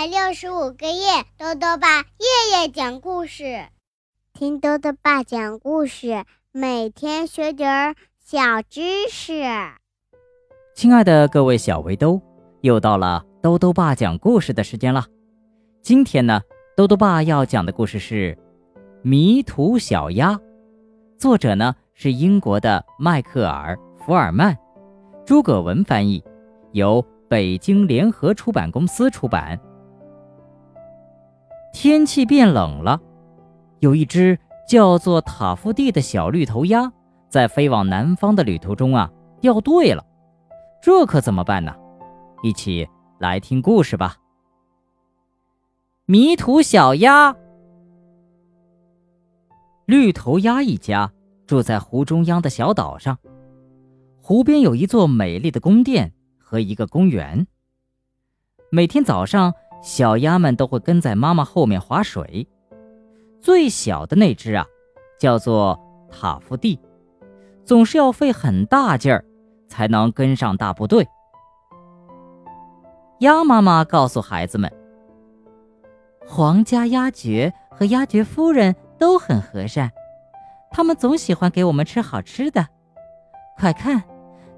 百六十五个夜，豆豆爸夜夜讲故事，听豆豆爸讲故事，每天学点儿小知识。亲爱的各位小围兜，又到了豆豆爸讲故事的时间了。今天呢，豆豆爸要讲的故事是《迷途小鸭》，作者呢是英国的迈克尔·福尔曼，诸葛文翻译，由北京联合出版公司出版。天气变冷了，有一只叫做塔夫蒂的小绿头鸭，在飞往南方的旅途中啊掉队了，这可怎么办呢？一起来听故事吧。迷途小鸭，绿头鸭一家住在湖中央的小岛上，湖边有一座美丽的宫殿和一个公园。每天早上。小鸭们都会跟在妈妈后面划水，最小的那只啊，叫做塔夫蒂，总是要费很大劲儿才能跟上大部队。鸭妈妈告诉孩子们：“皇家鸭爵和鸭爵夫人都很和善，他们总喜欢给我们吃好吃的。快看，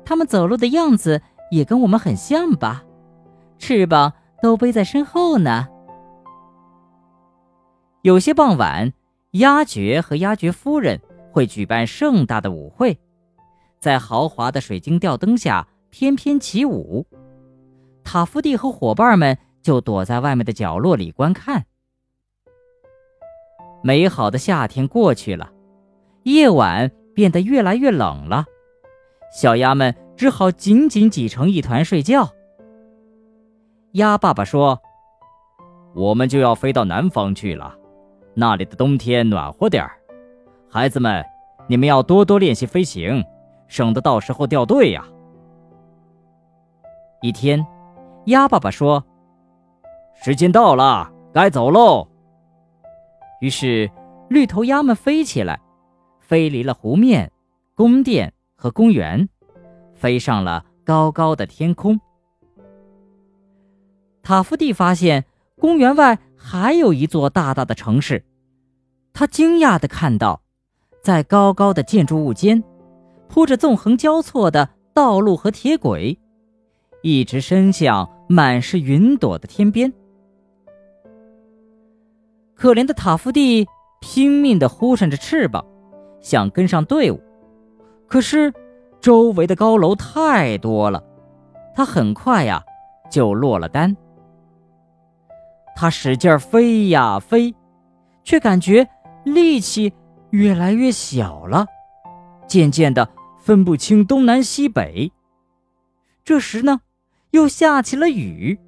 他们走路的样子也跟我们很像吧？翅膀。”都背在身后呢。有些傍晚，鸭爵和鸭爵夫人会举办盛大的舞会，在豪华的水晶吊灯下翩翩起舞。塔夫蒂和伙伴们就躲在外面的角落里观看。美好的夏天过去了，夜晚变得越来越冷了，小鸭们只好紧紧挤成一团睡觉。鸭爸爸说：“我们就要飞到南方去了，那里的冬天暖和点儿。孩子们，你们要多多练习飞行，省得到时候掉队呀。”一天，鸭爸爸说：“时间到了，该走喽。”于是，绿头鸭们飞起来，飞离了湖面、宫殿和公园，飞上了高高的天空。塔夫蒂发现公园外还有一座大大的城市，他惊讶地看到，在高高的建筑物间，铺着纵横交错的道路和铁轨，一直伸向满是云朵的天边。可怜的塔夫蒂拼命地呼扇着翅膀，想跟上队伍，可是周围的高楼太多了，他很快呀就落了单。他使劲飞呀飞，却感觉力气越来越小了，渐渐的分不清东南西北。这时呢，又下起了雨，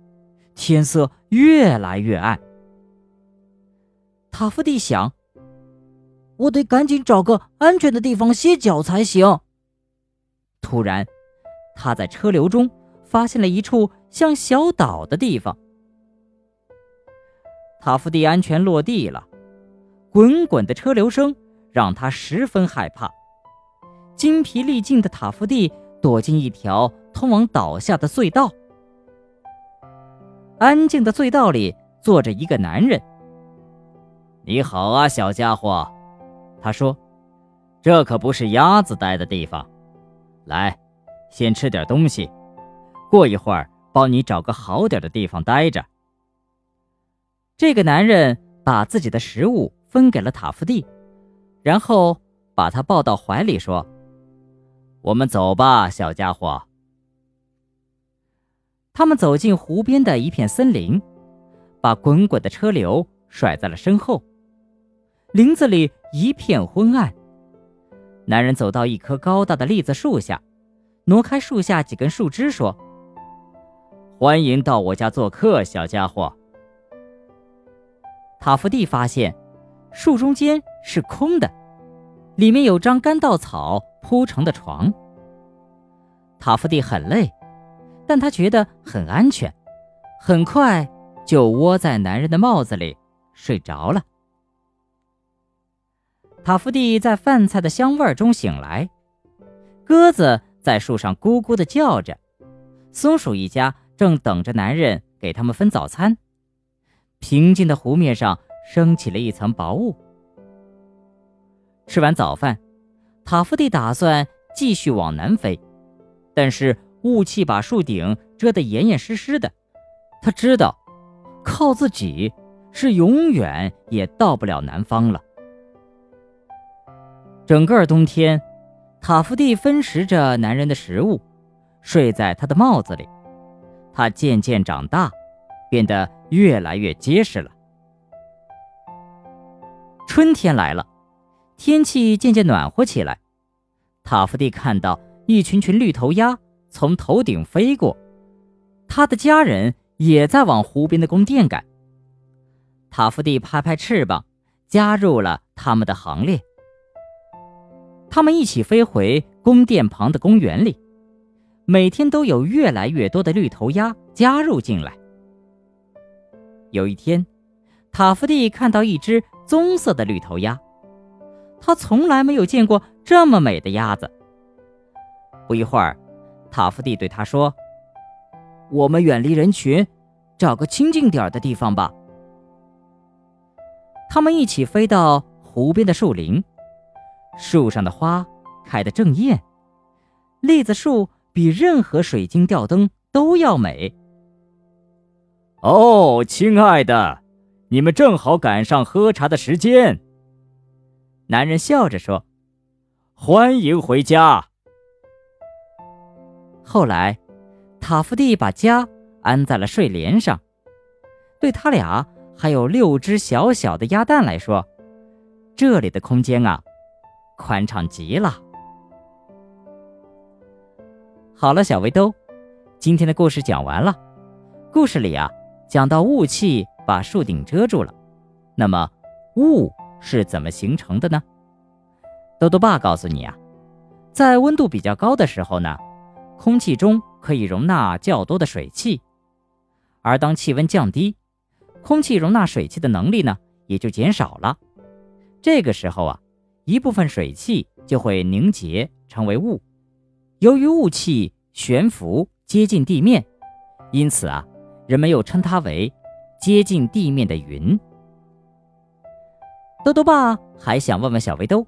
天色越来越暗。塔夫蒂想：“我得赶紧找个安全的地方歇脚才行。”突然，他在车流中发现了一处像小岛的地方。塔夫蒂安全落地了，滚滚的车流声让他十分害怕。精疲力尽的塔夫蒂躲进一条通往岛下的隧道。安静的隧道里坐着一个男人。“你好啊，小家伙。”他说，“这可不是鸭子待的地方。来，先吃点东西，过一会儿帮你找个好点的地方待着。”这个男人把自己的食物分给了塔夫蒂，然后把他抱到怀里说：“我们走吧，小家伙。”他们走进湖边的一片森林，把滚滚的车流甩在了身后。林子里一片昏暗。男人走到一棵高大的栗子树下，挪开树下几根树枝，说：“欢迎到我家做客，小家伙。”塔夫蒂发现，树中间是空的，里面有张干稻草铺成的床。塔夫蒂很累，但他觉得很安全，很快就窝在男人的帽子里睡着了。塔夫蒂在饭菜的香味中醒来，鸽子在树上咕咕地叫着，松鼠一家正等着男人给他们分早餐。平静的湖面上升起了一层薄雾。吃完早饭，塔夫蒂打算继续往南飞，但是雾气把树顶遮得严严实实的。他知道，靠自己是永远也到不了南方了。整个冬天，塔夫蒂分食着男人的食物，睡在他的帽子里。他渐渐长大。变得越来越结实了。春天来了，天气渐渐暖和起来。塔夫蒂看到一群群绿头鸭从头顶飞过，他的家人也在往湖边的宫殿赶。塔夫蒂拍拍翅膀，加入了他们的行列。他们一起飞回宫殿旁的公园里，每天都有越来越多的绿头鸭加入进来。有一天，塔夫蒂看到一只棕色的绿头鸭，他从来没有见过这么美的鸭子。不一会儿，塔夫蒂对他说：“我们远离人群，找个清静点的地方吧。”他们一起飞到湖边的树林，树上的花开得正艳，栗子树比任何水晶吊灯都要美。哦，亲爱的，你们正好赶上喝茶的时间。男人笑着说：“欢迎回家。”后来，塔夫蒂把家安在了睡莲上。对他俩还有六只小小的鸭蛋来说，这里的空间啊，宽敞极了。好了，小围兜，今天的故事讲完了。故事里啊。讲到雾气把树顶遮住了，那么雾是怎么形成的呢？豆豆爸告诉你啊，在温度比较高的时候呢，空气中可以容纳较多的水汽，而当气温降低，空气容纳水汽的能力呢也就减少了。这个时候啊，一部分水汽就会凝结成为雾。由于雾气悬浮接近地面，因此啊。人们又称它为接近地面的云。豆豆爸还想问问小围兜，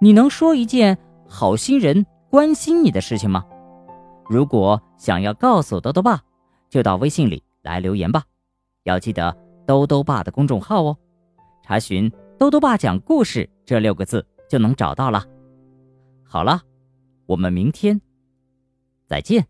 你能说一件好心人关心你的事情吗？如果想要告诉豆豆爸，就到微信里来留言吧。要记得豆豆爸的公众号哦，查询“豆豆爸讲故事”这六个字就能找到了。好了，我们明天再见。